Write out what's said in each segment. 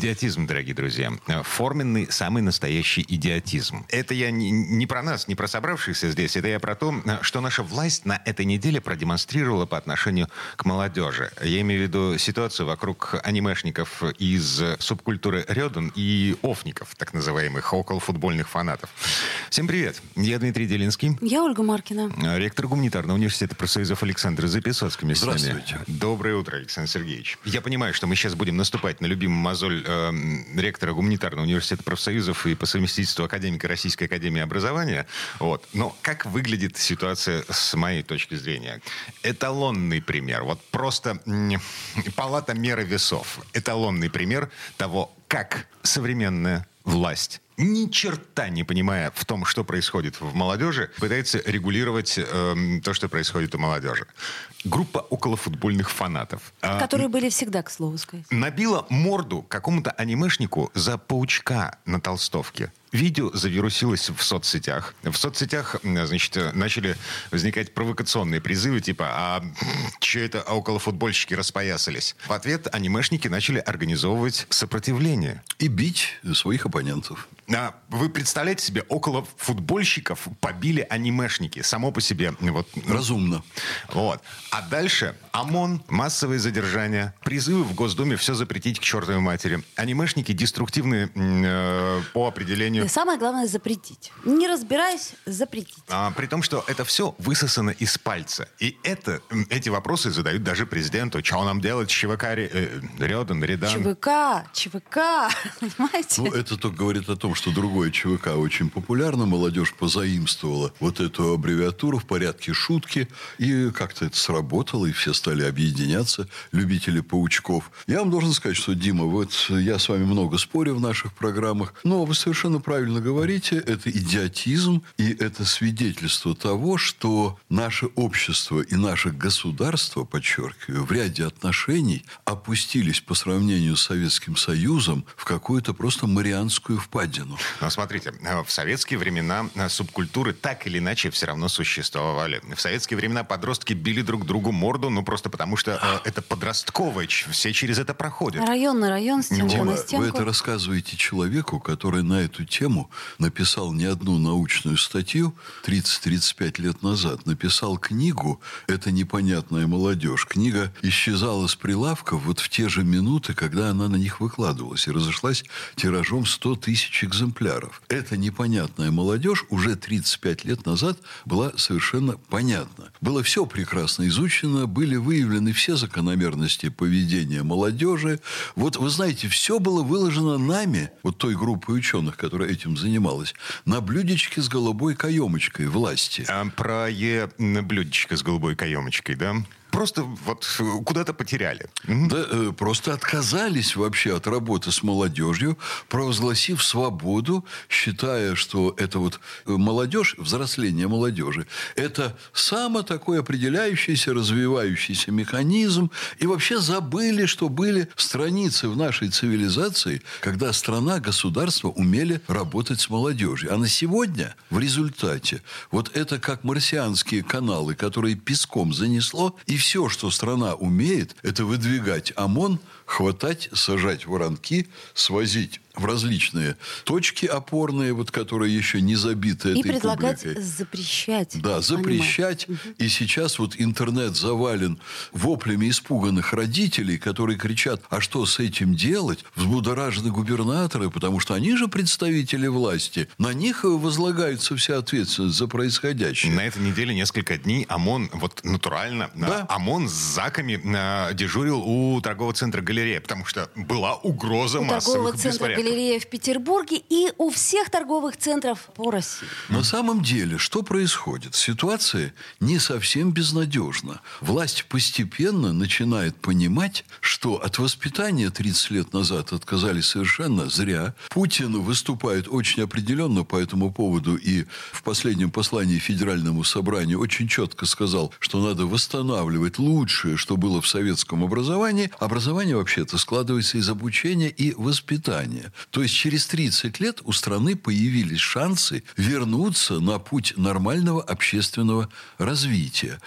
идиотизм, дорогие друзья. Форменный, самый настоящий идиотизм. Это я не, не про нас, не про собравшихся здесь. Это я про то, что наша власть на этой неделе продемонстрировала по отношению к молодежи. Я имею в виду ситуацию вокруг анимешников из субкультуры Рёден и офников, так называемых, околофутбольных фанатов. Всем привет. Я Дмитрий Делинский. Я Ольга Маркина. Ректор гуманитарного университета профсоюзов Александр Записоцкий. Здравствуйте. Доброе утро, Александр Сергеевич. Я понимаю, что мы сейчас будем наступать на любимый мозоль э, ректора гуманитарного университета профсоюзов и по совместительству академика Российской академии образования. Вот. Но как выглядит ситуация с моей точки зрения? Эталонный пример. Вот просто палата меры весов. Эталонный пример того, как современная власть ни черта не понимая в том, что происходит в молодежи, пытается регулировать э, то, что происходит у молодежи. Группа околофутбольных фанатов. А, Которые были всегда, к слову сказать. Набила морду какому-то анимешнику за паучка на толстовке. Видео завирусилось в соцсетях. В соцсетях, значит, начали возникать провокационные призывы, типа, а что это околофутбольщики распоясались? В ответ анимешники начали организовывать сопротивление. И бить своих оппонентов. А вы представляете себе, около футбольщиков побили анимешники. Само по себе. Вот. Разумно. Вот. А дальше ОМОН, массовые задержания, призывы в Госдуме все запретить к чертовой матери. Анимешники деструктивные э, по определению. И самое главное запретить. Не разбираясь, запретить. А, при том, что это все высосано из пальца. И это, эти вопросы задают даже президенту. Что нам делать с ЧВК э, Рёдан, Редан? ЧВК, ЧВК, понимаете? Ну, это только говорит о том, что другое ЧВК очень популярно, молодежь позаимствовала вот эту аббревиатуру в порядке шутки, и как-то это сработало, и все стали объединяться, любители паучков. Я вам должен сказать, что, Дима, вот я с вами много спорю в наших программах, но вы совершенно правильно говорите, это идиотизм, и это свидетельство того, что наше общество и наше государство, подчеркиваю, в ряде отношений опустились по сравнению с Советским Союзом в какую-то просто марианскую впадину. Но смотрите, э, в советские времена э, субкультуры так или иначе все равно существовали. В советские времена подростки били друг другу морду, ну просто потому что э, это подростковое, все через это проходят. Район на район, стенка Дима, на стенку. Вы это рассказываете человеку, который на эту тему написал не одну научную статью 30-35 лет назад. Написал книгу «Это непонятная молодежь». Книга исчезала с прилавков вот в те же минуты, когда она на них выкладывалась и разошлась тиражом 100 тысяч экземпляров. Эта непонятная молодежь уже 35 лет назад была совершенно понятна. Было все прекрасно изучено, были выявлены все закономерности поведения молодежи. Вот, вы знаете, все было выложено нами, вот той группой ученых, которая этим занималась, на блюдечке с голубой каемочкой власти. А про Е блюдечко с голубой каемочкой, да? Просто вот куда-то потеряли. Да, э, просто отказались вообще от работы с молодежью, провозгласив свободу, считая, что это вот э, молодежь, взросление молодежи, это самый такой определяющийся, развивающийся механизм. И вообще забыли, что были страницы в нашей цивилизации, когда страна, государство умели работать с молодежью. А на сегодня в результате вот это как марсианские каналы, которые песком занесло, и все, что страна умеет, это выдвигать ОМОН, хватать, сажать воронки, свозить в различные точки опорные, вот, которые еще не забиты и этой предлагать публикой. запрещать. Да, запрещать. Угу. И сейчас вот интернет завален воплями испуганных родителей, которые кричат, а что с этим делать? Взбудоражены губернаторы, потому что они же представители власти. На них возлагается вся ответственность за происходящее. На этой неделе несколько дней ОМОН, вот натурально, да? ОМОН с ЗАКами дежурил у торгового центра «Галерея», потому что была угроза у массовых беспорядков. галерея в Петербурге и у всех торговых центров по России. На самом деле, что происходит? Ситуация не совсем безнадежна. Власть постепенно начинает понимать, что от воспитания 30 лет назад отказались совершенно зря. Путин выступает очень определенно по этому поводу и в последнем послании Федеральному собранию очень четко сказал, что надо восстанавливать лучшее, что было в советском образовании. Образование вообще-то складывается из обучения и воспитания. То есть через 30 лет у страны появились шансы вернуться на путь нормального общественного развития.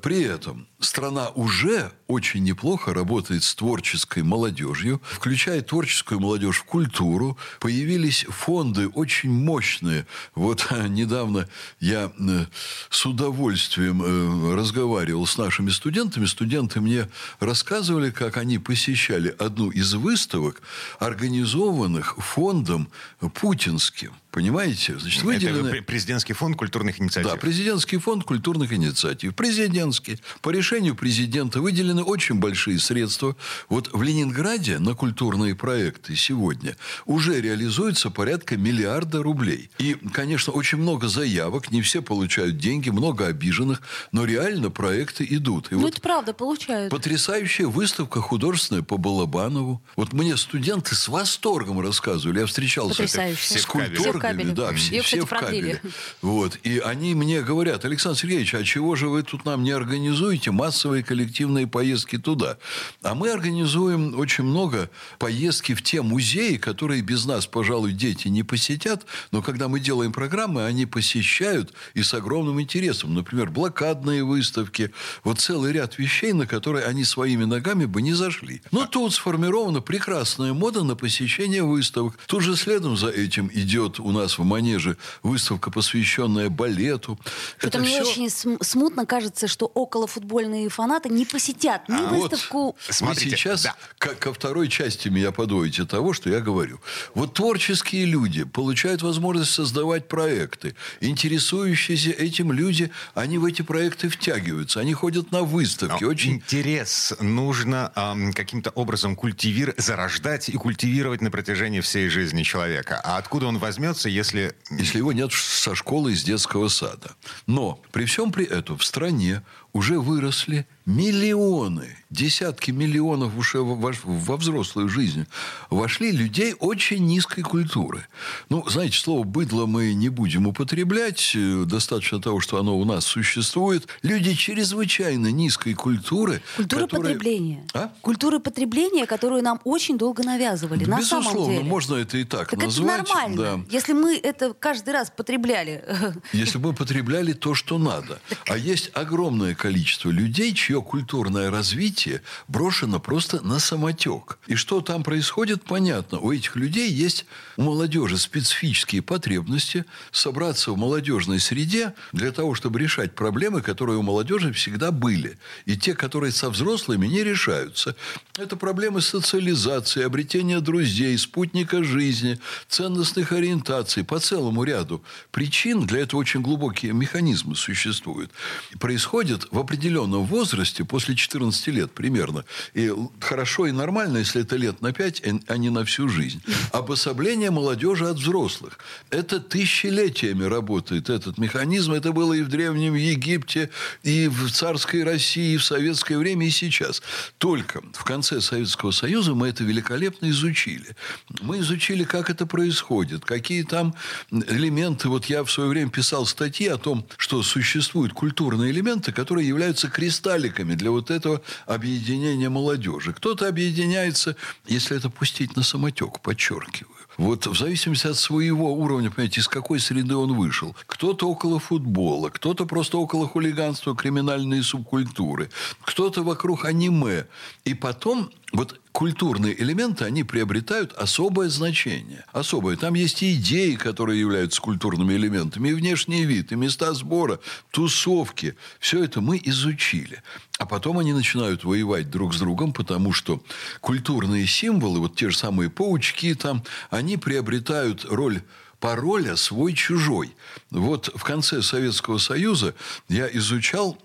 При этом страна уже очень неплохо работает с творческой молодежью, включая творческую молодежь в культуру. Появились фонды очень мощные. Вот недавно я э, с удовольствием э, разговаривал с нашими студентами. Студенты мне рассказывали, как они посещали одну из выставок, организованных фондом путинским. Понимаете? Значит, выделены... Это президентский фонд культурных инициатив. Да, президентский фонд культурных инициатив. Президентский. По решению президента выделены очень большие средства. Вот в Ленинграде на культурные проекты сегодня уже реализуется порядка миллиарда рублей. И, конечно, очень много заявок, не все получают деньги, много обиженных, но реально проекты идут. И ну, вот это правда, получают. Потрясающая выставка художественная по Балабанову. Вот мне студенты с восторгом рассказывали. Я встречался с культурой кабеле. Да, все, Ее, все в кабеле. Вот. И они мне говорят, Александр Сергеевич, а чего же вы тут нам не организуете массовые коллективные поездки туда? А мы организуем очень много поездки в те музеи, которые без нас, пожалуй, дети не посетят, но когда мы делаем программы, они посещают и с огромным интересом. Например, блокадные выставки. Вот целый ряд вещей, на которые они своими ногами бы не зашли. Но тут сформирована прекрасная мода на посещение выставок. Тут же следом за этим идет у нас в Манеже выставка, посвященная балету. Что-то мне все... очень смутно кажется, что около футбольные фанаты не посетят ни а выставку... Вот, смотрите, сейчас да. ко, ко второй части меня подводите того, что я говорю. Вот творческие люди получают возможность создавать проекты. Интересующиеся этим люди, они в эти проекты втягиваются. Они ходят на выставки. Но очень... Интерес нужно эм, каким-то образом культивировать, зарождать и культивировать на протяжении всей жизни человека. А откуда он возьмет, начнется, если... Если его нет со школы из детского сада. Но при всем при этом в стране уже выросли миллионы, десятки миллионов уже во взрослую жизнь вошли людей очень низкой культуры. Ну, знаете, слово «быдло» мы не будем употреблять. Э, достаточно того, что оно у нас существует. Люди чрезвычайно низкой культуры. Культура которые... потребления. А? Культура потребления, которую нам очень долго навязывали. Да, на безусловно, самом деле. можно это и так, так назвать. это нормально. Да. Если мы это каждый раз потребляли. Если бы мы потребляли то, что надо. А есть огромное количество людей, чье культурное развитие брошено просто на самотек. И что там происходит, понятно. У этих людей есть, у молодежи специфические потребности собраться в молодежной среде для того, чтобы решать проблемы, которые у молодежи всегда были. И те, которые со взрослыми не решаются. Это проблемы социализации, обретения друзей, спутника жизни, ценностных ориентаций по целому ряду причин. Для этого очень глубокие механизмы существуют. Происходит в определенном возрасте, после 14 лет примерно. И хорошо и нормально, если это лет на 5, а не на всю жизнь. Обособление молодежи от взрослых. Это тысячелетиями работает этот механизм. Это было и в Древнем Египте, и в царской России, и в советское время, и сейчас. Только в конце Советского Союза мы это великолепно изучили. Мы изучили, как это происходит, какие там элементы. Вот я в свое время писал статьи о том, что существуют культурные элементы, которые являются кристалликами для вот этого объединения молодежи. Кто-то объединяется, если это пустить на самотек, подчеркиваю. Вот в зависимости от своего уровня, понимаете, из какой среды он вышел. Кто-то около футбола, кто-то просто около хулиганства, криминальные субкультуры, кто-то вокруг аниме. И потом вот культурные элементы, они приобретают особое значение. Особое. Там есть и идеи, которые являются культурными элементами, и внешний вид, и места сбора, тусовки. Все это мы изучили. А потом они начинают воевать друг с другом, потому что культурные символы, вот те же самые паучки там, они приобретают роль пароля свой-чужой. Вот в конце Советского Союза я изучал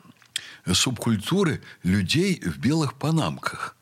субкультуры людей в белых панамках.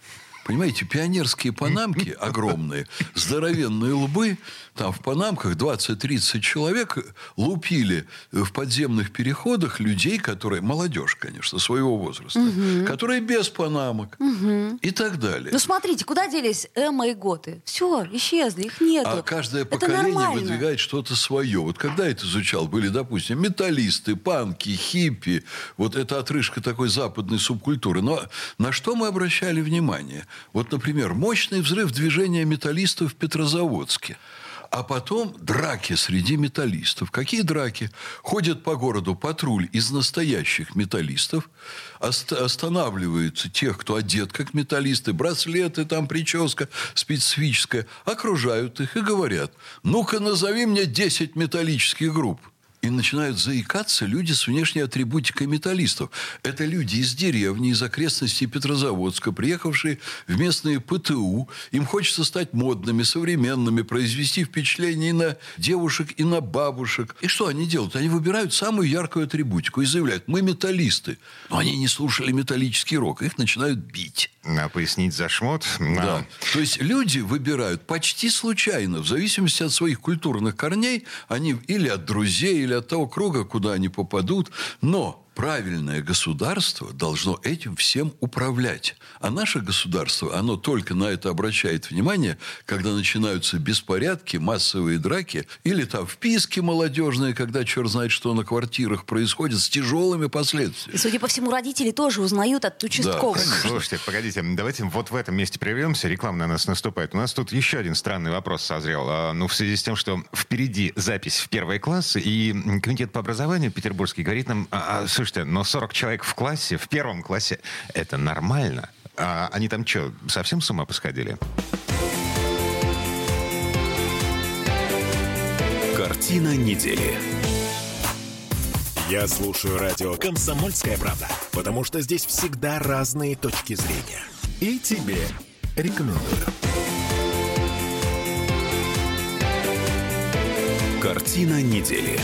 Понимаете, пионерские панамки огромные, здоровенные лбы, там в панамках 20-30 человек лупили в подземных переходах людей, которые, молодежь, конечно, своего возраста, угу. которые без панамок угу. и так далее. Ну, смотрите, куда делись Эмма и Готы? Все, исчезли, их нету. А каждое поколение выдвигает что-то свое. Вот когда это изучал, были, допустим, металлисты, панки, хиппи, вот эта отрыжка такой западной субкультуры. Но на что мы обращали внимание? Вот, например, мощный взрыв движения металлистов в Петрозаводске. А потом драки среди металлистов. Какие драки? Ходят по городу патруль из настоящих металлистов, ост- останавливаются тех, кто одет как металлисты, браслеты, там прическа специфическая, окружают их и говорят, ну-ка назови мне 10 металлических групп. И начинают заикаться люди с внешней атрибутикой металлистов. Это люди из деревни, из окрестностей Петрозаводска, приехавшие в местные ПТУ. Им хочется стать модными, современными, произвести впечатление и на девушек, и на бабушек. И что они делают? Они выбирают самую яркую атрибутику и заявляют, мы металлисты. Но они не слушали металлический рок. Их начинают бить. А пояснить за шмот? Да. То есть люди выбирают почти случайно, в зависимости от своих культурных корней, они или от друзей, или от того круга, куда они попадут. Но правильное государство должно этим всем управлять. А наше государство, оно только на это обращает внимание, когда начинаются беспорядки, массовые драки, или там вписки молодежные, когда черт знает, что на квартирах происходит, с тяжелыми последствиями. И, судя по всему, родители тоже узнают от участковых. Да. Слушайте, погодите, давайте вот в этом месте прервемся. Реклама на нас наступает. У нас тут еще один странный вопрос созрел. А, ну, в связи с тем, что впереди запись в первые классы, и комитет по образованию петербургский говорит нам, а, а слушайте, но 40 человек в классе, в первом классе, это нормально. А они там что, совсем с ума посходили? Картина недели. Я слушаю радио «Комсомольская правда», потому что здесь всегда разные точки зрения. И тебе рекомендую. Картина недели.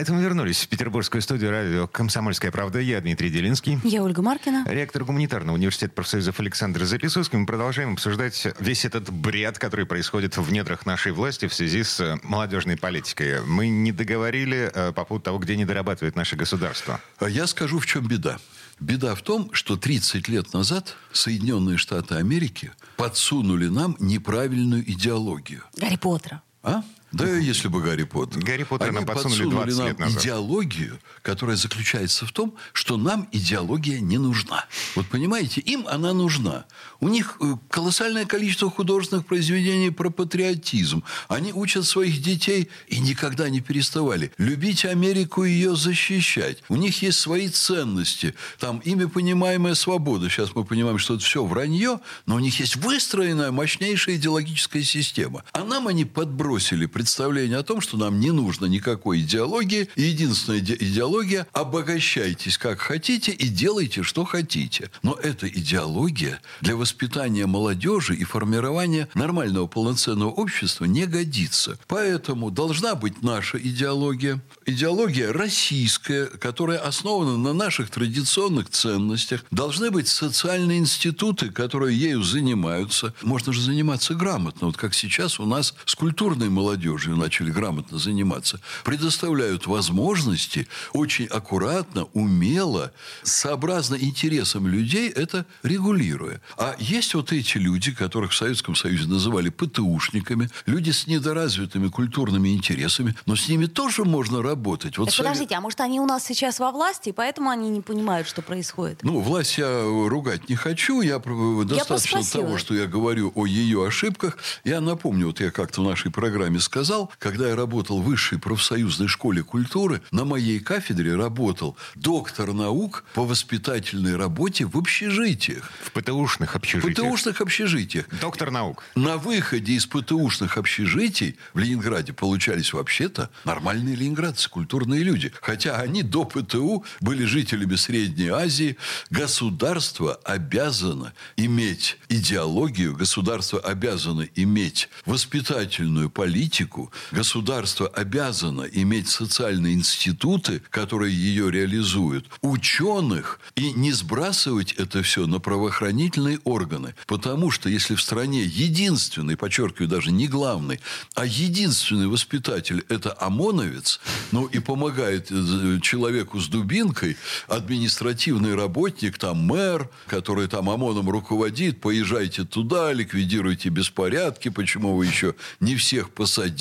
Это мы вернулись в петербургскую студию радио «Комсомольская правда». Я Дмитрий Делинский. Я Ольга Маркина. Ректор гуманитарного университета профсоюзов Александр Записовский. Мы продолжаем обсуждать весь этот бред, который происходит в недрах нашей власти в связи с э, молодежной политикой. Мы не договорили э, по поводу того, где не дорабатывает наше государство. А я скажу, в чем беда. Беда в том, что 30 лет назад Соединенные Штаты Америки подсунули нам неправильную идеологию. Гарри Поттера. А? Да, если бы Гарри Поттер. Гарри Поттер Они нам подсунули 20 нам лет назад. идеологию, которая заключается в том, что нам идеология не нужна. Вот понимаете, им она нужна. У них э, колоссальное количество художественных произведений про патриотизм. Они учат своих детей и никогда не переставали. Любить Америку и ее защищать. У них есть свои ценности. Там ими понимаемая свобода. Сейчас мы понимаем, что это все вранье, но у них есть выстроенная мощнейшая идеологическая система. А нам они подбросили представление о том, что нам не нужно никакой идеологии. И единственная иде- идеология – обогащайтесь как хотите и делайте, что хотите. Но эта идеология для воспитания молодежи и формирования нормального полноценного общества не годится. Поэтому должна быть наша идеология. Идеология российская, которая основана на наших традиционных ценностях. Должны быть социальные институты, которые ею занимаются. Можно же заниматься грамотно. Вот как сейчас у нас с культурной молодежью начали грамотно заниматься. Предоставляют возможности очень аккуратно, умело, сообразно интересам людей это регулируя. А есть вот эти люди, которых в Советском Союзе называли ПТУшниками, люди с недоразвитыми культурными интересами, но с ними тоже можно работать. Вот Так Совет- подождите, а может они у нас сейчас во власти, и поэтому они не понимают, что происходит? Ну, власть я ругать не хочу. Я про- достаточно поспросила. того, что я говорю о ее ошибках. Я напомню, вот я как-то в нашей программе сказал, когда я работал в высшей профсоюзной школе культуры, на моей кафедре работал доктор наук по воспитательной работе в общежитиях. В ПТУшных В общежитиях. ПТУшных общежитиях. Доктор наук. На выходе из ПТУшных общежитий в Ленинграде получались вообще-то нормальные ленинградцы, культурные люди. Хотя они до ПТУ были жителями Средней Азии. Государство обязано иметь идеологию, государство обязано иметь воспитательную политику, политику. Государство обязано иметь социальные институты, которые ее реализуют, ученых, и не сбрасывать это все на правоохранительные органы. Потому что если в стране единственный, подчеркиваю, даже не главный, а единственный воспитатель – это ОМОНовец, ну и помогает э, человеку с дубинкой, административный работник, там мэр, который там ОМОНом руководит, поезжайте туда, ликвидируйте беспорядки, почему вы еще не всех посадили.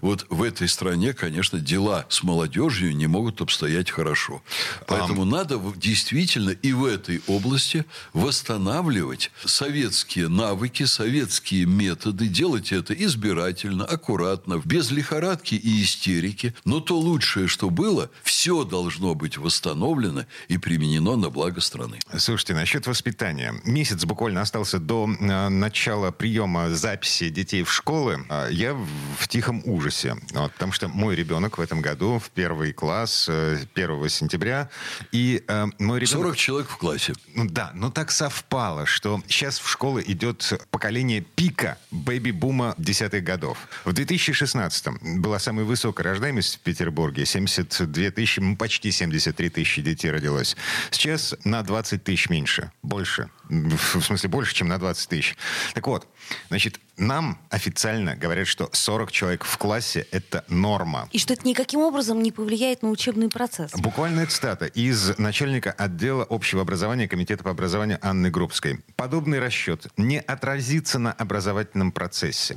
Вот в этой стране, конечно, дела с молодежью не могут обстоять хорошо. Поэтому а... надо действительно и в этой области восстанавливать советские навыки, советские методы, делать это избирательно, аккуратно, без лихорадки и истерики. Но то лучшее, что было, все должно быть восстановлено и применено на благо страны. Слушайте, насчет воспитания. Месяц буквально остался до э, начала приема записи детей в школы. А я в тихом ужасе. Вот, потому что мой ребенок в этом году в первый класс 1 э, сентября. И э, мой ребенок... 40 человек в классе. Ну да, но так совпало, что сейчас в школы идет поколение пика бэби-бума десятых годов. В 2016 была самая высокая рождаемость в Петербурге. 72 тысячи, ну, почти 73 тысячи детей родилось. Сейчас на 20 тысяч меньше. Больше. В смысле, больше, чем на 20 тысяч. Так вот, значит, нам официально говорят, что 40 человек в классе – это норма. И что это никаким образом не повлияет на учебный процесс. Буквальная цитата из начальника отдела общего образования Комитета по образованию Анны Грубской. Подобный расчет не отразится на образовательном процессе.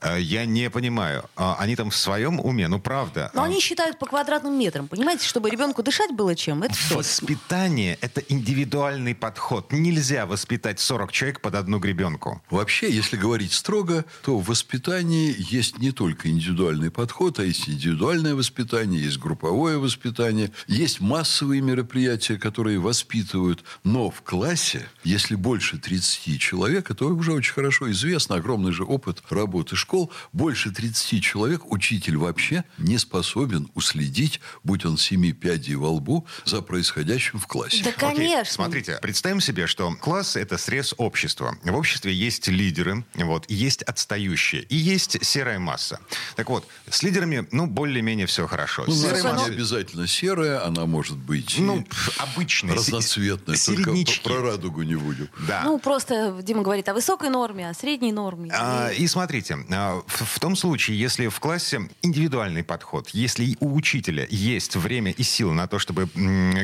Э, я не понимаю. А они там в своем уме, ну правда. Но они считают по квадратным метрам, понимаете, чтобы ребенку дышать было чем. Это Воспитание – это индивидуальный подход. Нельзя воспитать 40 человек под одну гребенку. Вообще, если говорить строго, то в воспитании есть не только индивидуальный подход, а есть индивидуальное воспитание, есть групповое воспитание, есть массовые мероприятия, которые воспитывают. Но в классе, если больше 30 человек, это уже очень хорошо известно, огромный же опыт работы школ больше 30 человек учитель вообще не способен уследить, будь он семи пядей во лбу, за происходящим в классе. Да, конечно. Окей, смотрите, представим себе, что класс – это срез общества. В обществе есть лидеры, вот, и есть отстающие, и есть серая масса. Так вот, с лидерами, ну, более-менее все хорошо. Ну, серая масса... не обязательно серая, она может быть ну, обычная, разноцветная, середнячки. только про радугу не будем. Да. Ну, просто Дима говорит о высокой норме, о средней норме. А, и смотрите, а, в, в том случае, если в классе индивидуальный подход, если у учителя есть время и силы на то, чтобы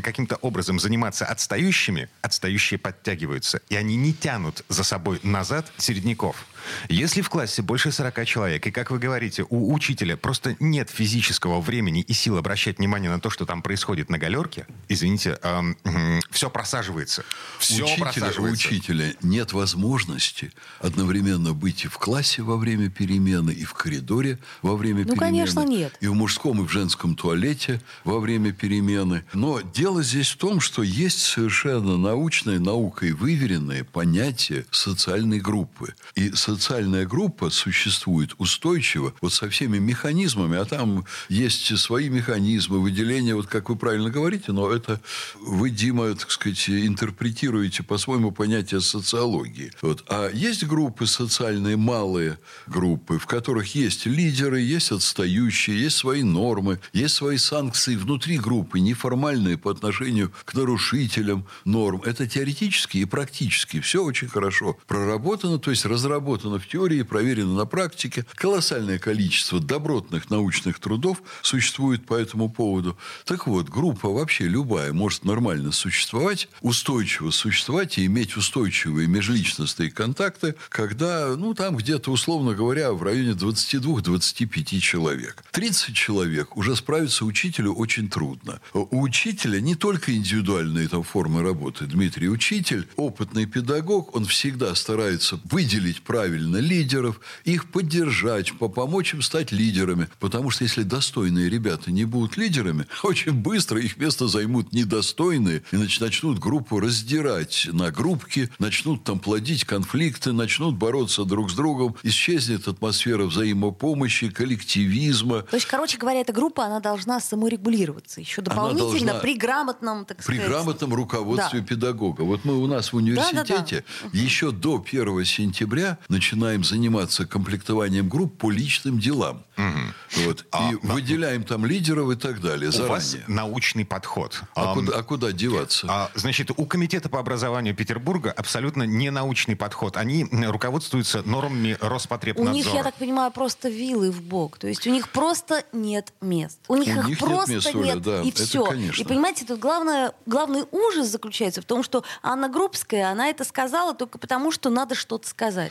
каким-то образом заниматься отстающими, отстающие подтягиваются, и они не тянут за собой назад середняков. Если в классе больше 40 человек, и, как вы говорите, у учителя просто нет физического времени и сил обращать внимание на то, что там происходит на галерке, извините, э, все просаживается. Все учителя, просаживается. Учителя нет возможности одновременно быть и в классе во время перемены, и в коридоре во время ну, перемены. конечно, нет. И в мужском, и в женском туалете во время перемены. Но дело здесь в том, что есть совершенно научное, наукой выверенное понятие социальной группы. И со социальная группа существует устойчиво, вот со всеми механизмами, а там есть свои механизмы выделения, вот как вы правильно говорите, но это вы, Дима, так сказать, интерпретируете по-своему понятие социологии. Вот. А есть группы социальные, малые группы, в которых есть лидеры, есть отстающие, есть свои нормы, есть свои санкции внутри группы, неформальные по отношению к нарушителям норм. Это теоретически и практически все очень хорошо проработано, то есть разработано в теории, проверено на практике. Колоссальное количество добротных научных трудов существует по этому поводу. Так вот, группа вообще любая может нормально существовать, устойчиво существовать и иметь устойчивые межличностные контакты, когда, ну, там где-то, условно говоря, в районе 22-25 человек. 30 человек уже справиться учителю очень трудно. У учителя не только индивидуальные там формы работы. Дмитрий учитель, опытный педагог, он всегда старается выделить правильно лидеров, их поддержать, помочь им стать лидерами. Потому что если достойные ребята не будут лидерами, очень быстро их место займут недостойные и начнут группу раздирать на группки, начнут там плодить конфликты, начнут бороться друг с другом, исчезнет атмосфера взаимопомощи, коллективизма. То есть, короче говоря, эта группа, она должна саморегулироваться еще дополнительно должна... при грамотном, так сказать... При грамотном руководстве да. педагога. Вот мы у нас в университете да, да, да. еще до 1 сентября начинаем заниматься комплектованием групп по личным делам. Вот. А, и выделяем там лидеров и так далее У заранее. вас научный подход. А, Ам, куда, а куда деваться? А, значит, у Комитета по образованию Петербурга абсолютно не научный подход. Они руководствуются нормами У Роспотребнадзора. них, я так понимаю, просто вилы в бок. То есть у них просто нет мест. У них У их них нет просто мест, Оля, да, и это все. конечно. И понимаете, тут главное, главный ужас заключается в том, что Анна Грубская, она это сказала только потому, что надо что-то сказать.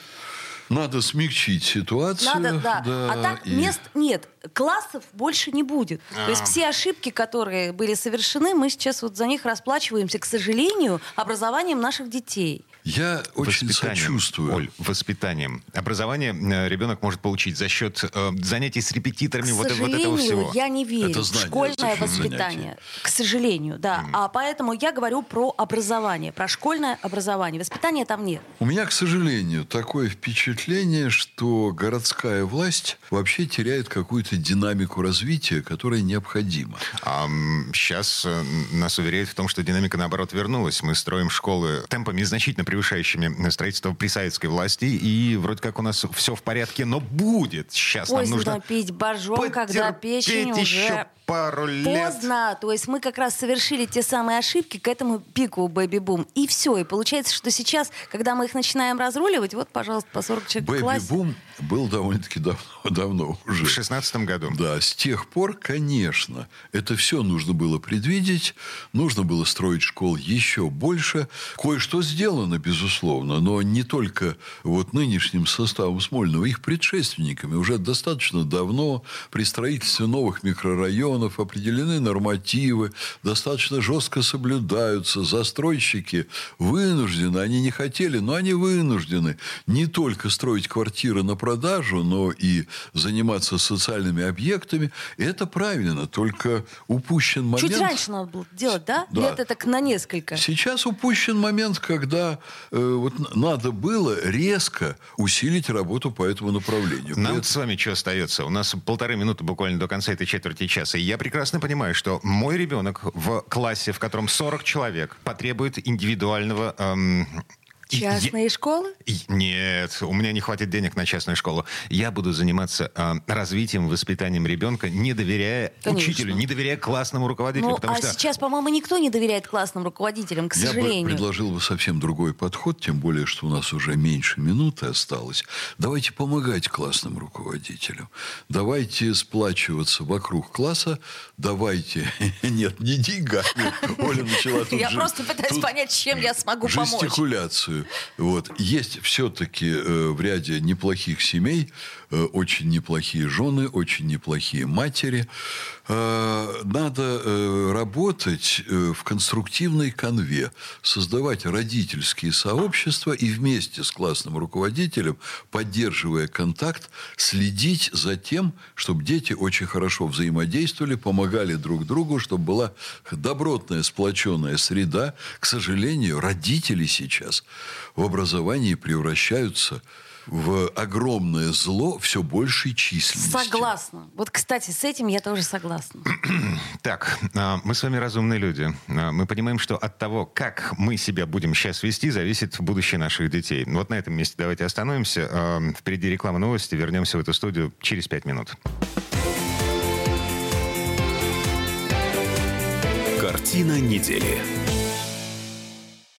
Надо смягчить ситуацию. Надо, да. а так и- мест нет. Классов больше не будет. То есть все ошибки, которые были совершены, мы сейчас вот за них расплачиваемся, к сожалению, образованием наших детей. Я очень сочувствую. Оль, воспитанием. Образование э, ребенок может получить за счет э, занятий с репетиторами, К вот, вот этого всего. я не верю Это в знание, школьное это еще воспитание. занятие. К сожалению, да. А поэтому я говорю про образование, про школьное образование. Воспитания там нет. У меня, к сожалению, такое впечатление, что городская власть вообще теряет какую-то динамику развития, которая необходима. сейчас нас уверяют в том, что динамика, наоборот, вернулась. Мы строим школы темпами, значительно превышающими строительство при советской власти, и вроде как у нас все в порядке, но будет. Сейчас нам Поздно нужно пить боржом, когда печень еще уже пару лет. поздно. То есть мы как раз совершили те самые ошибки к этому пику бэби-бум. И все. И получается, что сейчас, когда мы их начинаем разруливать, вот, пожалуйста, по 40 человек в классе. Бэби-бум был довольно-таки давно, давно уже. В шестнадцатом году. Да, с тех пор, конечно, это все нужно было предвидеть, нужно было строить школ еще больше. Кое-что сделано, безусловно, но не только вот нынешним составом Смольного, их предшественниками. Уже достаточно давно при строительстве новых микрорайонов определены нормативы, достаточно жестко соблюдаются. Застройщики вынуждены, они не хотели, но они вынуждены не только строить квартиры на продажу, но и заниматься социальными объектами. И это правильно, только упущен момент... Чуть раньше надо было делать, да? Да. Лет так на несколько. Сейчас упущен момент, когда э, вот надо было резко усилить работу по этому направлению. Нам Поэтому- с вами что остается? У нас полторы минуты буквально до конца этой четверти часа. Я прекрасно понимаю, что мой ребенок в классе, в котором 40 человек, потребует индивидуального... эм, Частные школы? И- Нет, у меня не хватит денег на частную школу. Я буду заниматься э, развитием, воспитанием ребенка, не доверяя Конечно. учителю, не доверяя классному руководителю. Ну, потому а что сейчас, по-моему, никто не доверяет классным руководителям, к Я бы сожалению. предложил бы совсем другой подход, тем более, что у нас уже меньше минуты осталось. Давайте помогать классным руководителям. Давайте сплачиваться вокруг класса. Давайте... Нет, не деньгами. Оля начала тут Я просто пытаюсь понять, чем я смогу помочь. жестикуляцию. Вот. Есть все-таки э, в ряде неплохих семей очень неплохие жены, очень неплохие матери. Э, надо э, работать э, в конструктивной конве, создавать родительские сообщества и вместе с классным руководителем, поддерживая контакт, следить за тем, чтобы дети очень хорошо взаимодействовали, помогали друг другу, чтобы была добротная, сплоченная среда. К сожалению, родители сейчас в образовании превращаются огромное зло все большей численности. Согласна. Вот, кстати, с этим я тоже согласна. Так, а, мы с вами разумные люди. А, Мы понимаем, что от того, как мы себя будем сейчас вести, зависит будущее наших детей. Вот на этом месте давайте остановимся. А, Впереди реклама новости. Вернемся в эту студию через пять минут. Картина недели.